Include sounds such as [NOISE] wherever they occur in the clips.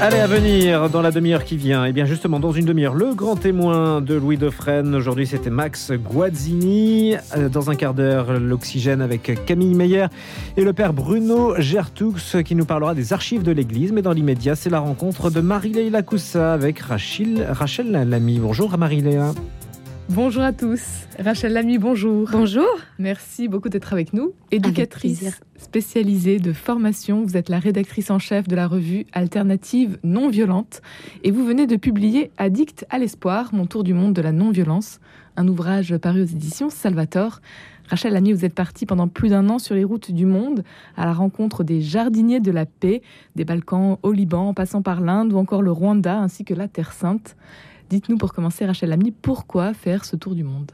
Allez, à venir dans la demi-heure qui vient. Et eh bien justement, dans une demi-heure, le grand témoin de Louis Dauphren. Aujourd'hui, c'était Max Guazzini. Euh, dans un quart d'heure, l'Oxygène avec Camille Meyer et le père Bruno Gertoux qui nous parlera des archives de l'Église. Mais dans l'immédiat, c'est la rencontre de Marie-Leila Coussa avec Rachel, Rachel Lamy. Bonjour Marie-Leila. Bonjour à tous. Rachel Lamy, bonjour. Bonjour. Merci beaucoup d'être avec nous. Éducatrice spécialisée de formation, vous êtes la rédactrice en chef de la revue Alternative non violente et vous venez de publier Addict à l'espoir, mon tour du monde de la non-violence, un ouvrage paru aux éditions Salvator. Rachel Lamy, vous êtes partie pendant plus d'un an sur les routes du monde à la rencontre des jardiniers de la paix, des Balkans au Liban, en passant par l'Inde ou encore le Rwanda ainsi que la Terre Sainte. Dites-nous pour commencer, Rachel Lamy, pourquoi faire ce tour du monde?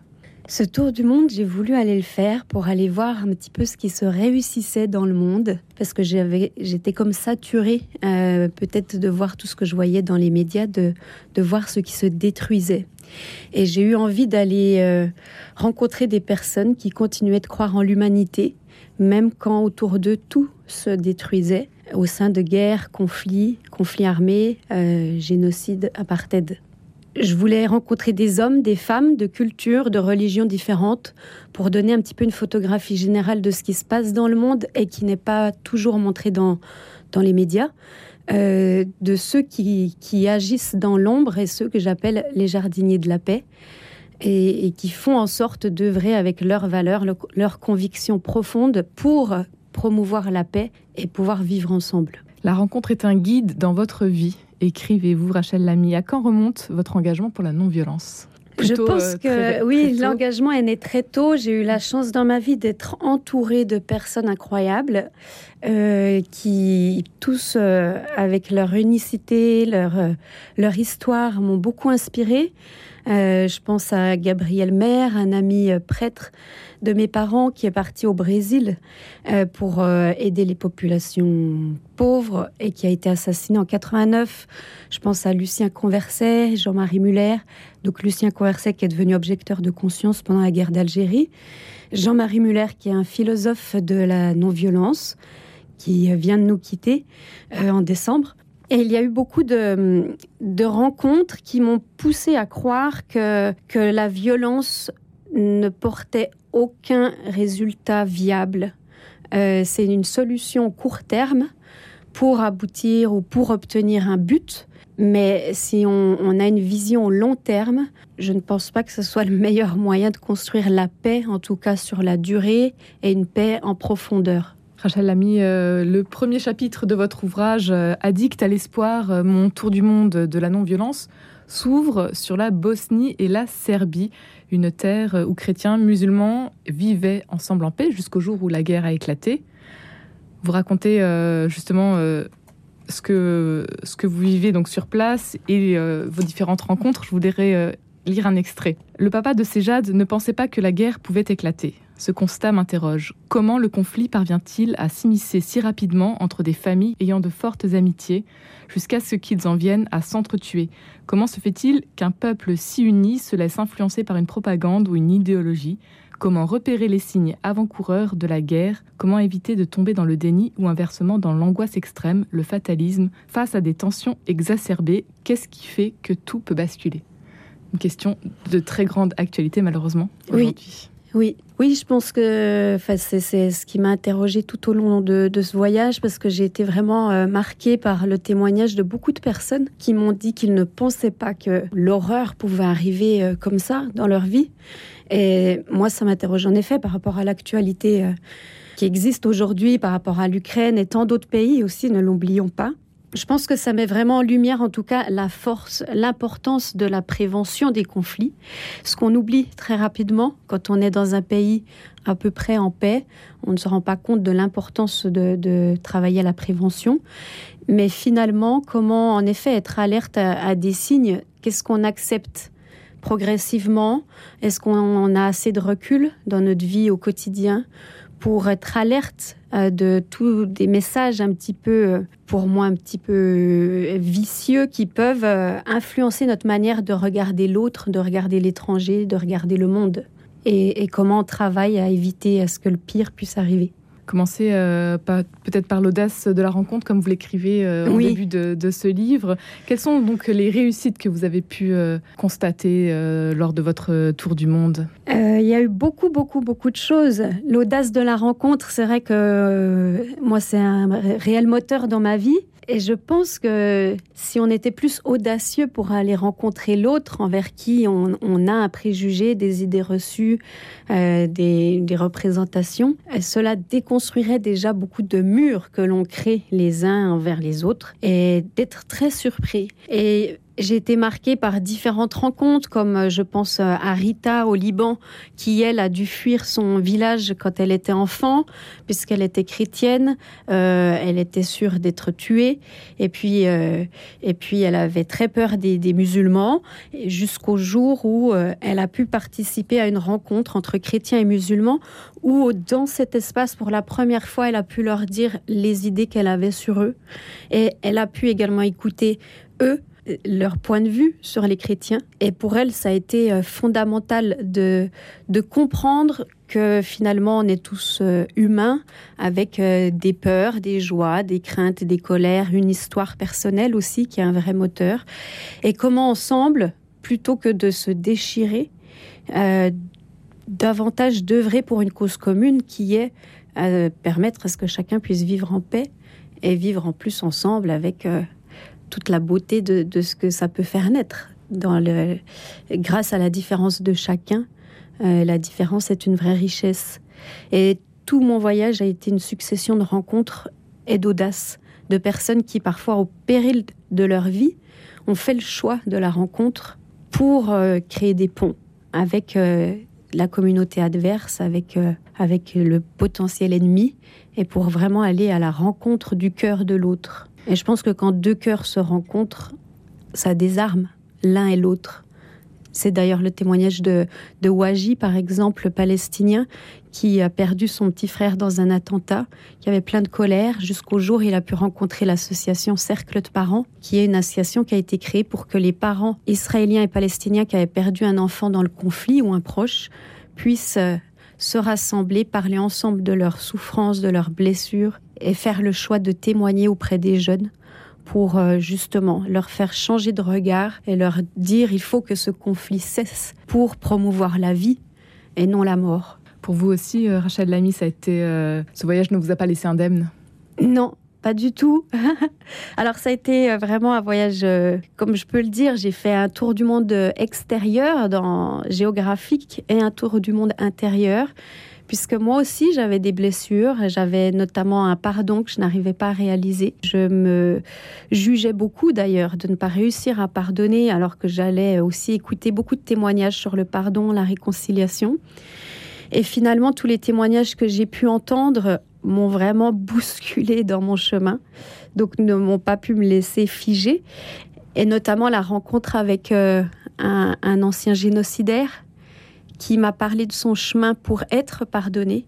Ce tour du monde, j'ai voulu aller le faire pour aller voir un petit peu ce qui se réussissait dans le monde, parce que j'étais comme saturée euh, peut-être de voir tout ce que je voyais dans les médias, de, voir ce qui se détruisait. Et j'ai eu envie d'aller euh, rencontrer des personnes qui continuaient de croire en l'humanité, même quand autour d'eux tout se détruisait, au sein de guerres, conflits, conflits armés, euh, génocide, apartheid. Je voulais rencontrer des hommes, des femmes de cultures, de religions différentes pour donner un petit peu une photographie générale de ce qui se passe dans le monde et qui n'est pas toujours montré dans, dans les médias. Euh, de ceux qui, qui agissent dans l'ombre et ceux que j'appelle les jardiniers de la paix et, qui font en sorte d'œuvrer avec leurs valeurs, leurs convictions profondes pour promouvoir la paix et pouvoir vivre ensemble. La rencontre est un guide dans votre vie écrivez-vous, Rachel Lamy À quand remonte votre engagement pour la non-violence? Je pense euh, que oui, l'engagement est né très tôt. J'ai eu la chance dans ma vie d'être entourée de personnes incroyables euh, qui tous, euh, avec leur unicité, leur, leur histoire, m'ont beaucoup inspirée. Je pense à Gabriel Maire, un ami prêtre de mes parents qui est parti au Brésil euh, pour euh, aider les populations pauvres et qui a été assassiné en 89. Je pense à Lucien Converset, Jean-Marie Muller. Donc Lucien Converset qui est devenu objecteur de conscience pendant la guerre d'Algérie. Jean-Marie Muller qui est un philosophe de la non-violence qui vient de nous quitter euh, en décembre. Et il y a eu beaucoup de, rencontres qui m'ont poussé à croire que, que la violence ne portait aucun résultat viable. Euh, c'est une solution court terme pour aboutir ou pour obtenir un but. Mais si on, a une vision long terme, je ne pense pas que ce soit [LAUGHS] le meilleur moyen de construire la paix, en tout cas sur la durée, et une paix en profondeur. Rachel Lamy, euh, le premier chapitre de votre ouvrage, euh, Addict à l'espoir, mon tour du monde de la non-violence, s'ouvre sur la Bosnie et la Serbie, une terre où chrétiens, musulmans vivaient ensemble en paix jusqu'au jour où la guerre a éclaté. Vous racontez euh, justement euh, ce, que, ce que vous vivez donc sur place et euh, vos différentes rencontres. Je voudrais lire un extrait. Le papa de Séjade ne pensait pas que la guerre pouvait éclater. Ce constat m'interroge. Comment le conflit parvient-il à s'immiscer si rapidement entre des familles ayant de fortes amitiés, jusqu'à ce qu'ils en viennent à s'entretuer? Comment se fait-il qu'un peuple si uni se laisse influencer par une propagande ou une idéologie? Comment repérer les signes avant-coureurs de la guerre? Comment éviter de tomber dans le déni ou inversement dans l'angoisse extrême, le fatalisme? Face à des tensions exacerbées, qu'est-ce qui fait que tout peut basculer? Une question de très grande actualité malheureusement aujourd'hui. Oui, oui, je pense que c'est ce qui m'a interrogée tout au long de, ce voyage parce que j'ai été vraiment euh, marquée par le témoignage de beaucoup de personnes qui m'ont dit qu'ils ne pensaient pas que l'horreur pouvait arriver euh, comme ça dans leur vie. Et moi, ça m'interroge en effet par rapport à l'actualité euh, qui existe aujourd'hui, par rapport à l'Ukraine et tant d'autres pays aussi, ne l'oublions pas je pense que ça met vraiment en lumière, en tout cas, la force, l'importance de la prévention des conflits. Ce qu'on oublie très rapidement quand on est dans un pays à peu près en paix, on ne se rend pas compte de l'importance de, travailler à la prévention. Mais finalement, comment en effet être alerte à des signes? Qu'est-ce qu'on accepte progressivement? Est-ce qu'on a assez de recul dans notre vie au quotidien? Pour être alerte euh, de tous des messages un petit peu, euh, pour moi, un petit peu euh, vicieux qui peuvent influencer notre manière de regarder l'autre, de regarder l'étranger, de regarder le monde. Et, comment on travaille à éviter à ce que le pire puisse arriver. Commencer euh, peut-être par l'audace de la rencontre, comme vous l'écrivez euh, au début de, ce livre. Quelles sont donc les réussites que vous avez pu euh, constater lors de votre tour du monde? Il y a eu beaucoup, beaucoup, beaucoup de choses. L'audace de la rencontre, c'est vrai que moi, c'est un réel moteur dans ma vie. Et je pense que si on était plus audacieux pour aller rencontrer l'autre envers qui on, a un préjugé, des idées reçues, euh, des, des, représentations, euh, cela déconstruirait déjà beaucoup de murs que l'on crée les uns envers les autres et d'être très surpris. Et j'ai été marquée par différentes rencontres, comme euh, je pense euh, à Rita au Liban, qui elle a dû fuir son village quand elle était enfant, puisqu'elle était chrétienne. Euh, elle était sûre d'être tuée, et puis et puis elle avait très peur des, des musulmans, jusqu'au jour où elle a pu participer à une rencontre entre chrétiens et musulmans, où dans cet espace, pour la première fois, elle a pu leur dire les idées qu'elle avait sur eux, et elle a pu également écouter eux leur point de vue sur les chrétiens. Et pour elle, ça a été euh, fondamental de, de comprendre que finalement, on est tous euh, humains avec euh, des peurs, des joies, des craintes, des colères, une histoire personnelle aussi qui est un vrai moteur. Et comment ensemble, plutôt que de se déchirer, davantage d'œuvrer pour une cause commune qui est permettre à ce que chacun puisse vivre en paix et vivre en plus ensemble avec toute la beauté de, ce que ça peut faire naître. Dans le, grâce à la différence de chacun, euh, la différence est une vraie richesse. Et tout mon voyage a été une succession de rencontres et d'audace, de personnes qui, parfois, au péril de leur vie, ont fait le choix de la rencontre pour euh, créer des ponts avec euh, la communauté adverse, avec, avec le potentiel ennemi, et pour vraiment aller à la rencontre du cœur de l'autre. Et je pense que quand deux cœurs se rencontrent, ça désarme l'un et l'autre. C'est d'ailleurs le témoignage de, Waji, par exemple, palestinien, qui a perdu son petit frère dans un attentat, qui avait plein de colère, jusqu'au jour où il a pu rencontrer l'association Cercle de parents, qui est une association qui a été créée pour que les parents israéliens et palestiniens qui avaient perdu un enfant dans le conflit ou un proche puissent euh, se rassembler, parler ensemble de leurs souffrances, de leurs blessures et faire le choix de témoigner auprès des jeunes pour euh, justement leur faire changer de regard et leur dire il faut que ce conflit cesse pour promouvoir la vie et non la mort. Pour vous aussi, euh, Rachel Lamy, ça a été, euh, ce voyage ne vous a pas laissé indemne? Non, pas du tout. [LAUGHS] Alors ça a été vraiment un voyage, comme je peux le dire, j'ai fait un tour du monde extérieur, dans, géographique, et un tour du monde intérieur puisque moi aussi j'avais des blessures, j'avais notamment un pardon que je n'arrivais pas à réaliser. Je me jugeais beaucoup d'ailleurs de ne pas réussir à pardonner alors que j'allais aussi écouter beaucoup de témoignages sur le pardon, la réconciliation. Et finalement, tous les témoignages que j'ai pu entendre m'ont vraiment [LAUGHS] bousculé dans mon chemin, donc ne m'ont pas pu me laisser figer. Et notamment la rencontre avec euh, un, un ancien génocidaire qui m'a parlé de son chemin pour être pardonné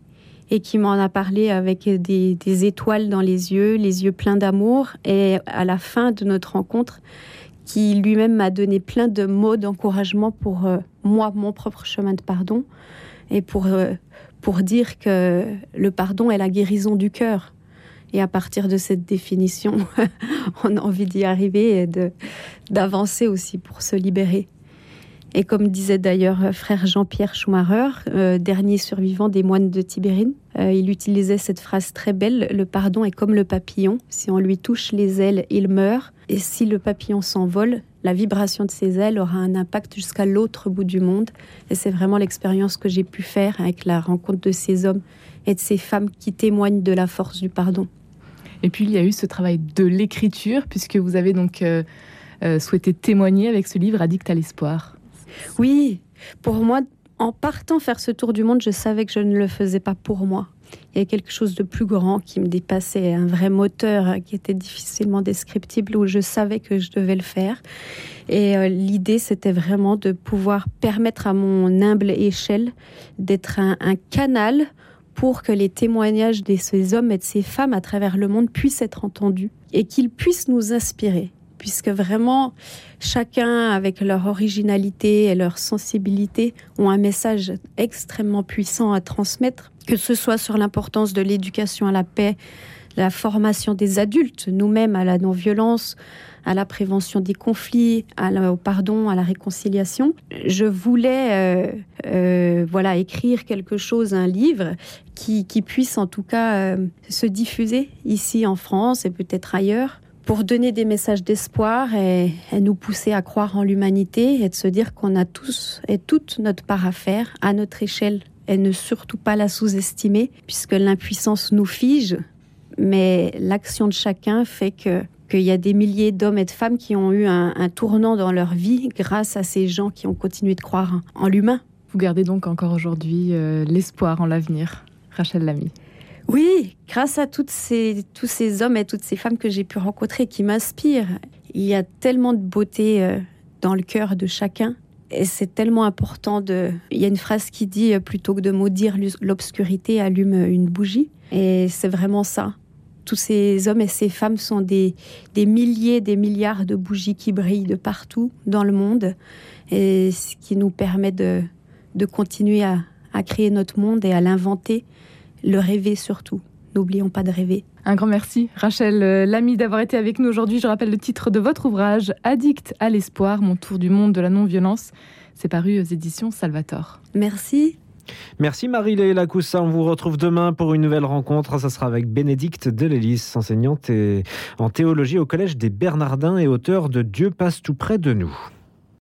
et qui m'en a parlé avec des, étoiles dans les yeux, les yeux pleins d'amour. Et à la fin de notre rencontre, qui lui-même m'a donné plein de mots d'encouragement pour euh, moi, mon propre chemin de pardon, et pour, euh, pour dire que le pardon est la guérison du cœur. Et à partir de cette définition, [LAUGHS] on a envie d'y arriver et d'avancer aussi pour se libérer. Et comme disait d'ailleurs euh, frère Jean-Pierre Schumacher, euh, dernier survivant des moines de Tibérine, euh, il utilisait cette phrase très belle Le pardon est comme le papillon. Si on lui touche les ailes, il meurt. Et si le papillon s'envole, la vibration de ses ailes aura un impact jusqu'à l'autre bout du monde. Et c'est vraiment l'expérience que j'ai pu faire avec la rencontre de ces hommes et de ces femmes qui témoignent de la force du pardon. Et puis il y a eu ce travail de l'écriture, puisque vous avez donc souhaité témoigner avec ce livre Addict à l'espoir. Oui, pour moi, en partant faire ce tour du monde, je savais que je ne le faisais pas pour moi. Il y a quelque chose de plus grand qui me dépassait, un vrai moteur qui était difficilement descriptible, où je savais que je devais le faire. Et euh, l'idée, c'était vraiment de pouvoir permettre à mon humble échelle d'être un, canal pour que les témoignages de ces hommes et de ces femmes à travers le monde puissent être entendus et qu'ils puissent nous inspirer puisque vraiment chacun avec leur originalité et leur sensibilité ont un message extrêmement puissant à transmettre, que ce soit sur l'importance de l'éducation à la paix, la formation des adultes, nous-mêmes à la non-violence, à la prévention des conflits, au pardon, à la réconciliation. Je voulais euh, euh, voilà écrire quelque chose, un livre qui, puisse en tout cas euh, se diffuser ici en France et peut-être ailleurs pour donner des messages d'espoir et, nous pousser à croire en l'humanité et de se dire qu'on a tous et toute notre part à faire à notre échelle et ne surtout pas la sous-estimer puisque l'impuissance nous fige mais l'action de chacun fait que qu'il y a des milliers d'hommes et de femmes qui ont eu un, tournant dans leur vie grâce à ces gens qui ont continué de croire en l'humain. Vous gardez donc encore aujourd'hui euh, l'espoir en l'avenir, Rachel Lamy. Oui, grâce à ces, tous ces hommes et toutes ces femmes que j'ai pu rencontrer qui m'inspirent. Il y a tellement de beauté euh, dans le cœur de chacun. Et c'est tellement important de... Il y a une phrase qui dit, euh, plutôt que de maudire l'obscurité, allume une bougie. Et c'est vraiment ça tous ces hommes et ces femmes sont des, des milliers, des milliards de bougies qui brillent de partout dans le monde, et ce qui nous permet de, de continuer à, à créer notre monde et à l'inventer, le rêver surtout. N'oublions pas de rêver. Un grand merci, Rachel euh, Lamy, d'avoir été avec nous aujourd'hui. Je rappelle le titre de votre ouvrage, Addict à l'espoir, mon tour du monde de la non-violence. C'est paru aux éditions Salvator. Merci. Merci Marie-Léla Coussa. On vous retrouve demain pour une nouvelle rencontre. Ça sera avec Bénédicte Delélis, enseignante en théologie au Collège des Bernardins et auteur de Dieu passe tout près de nous.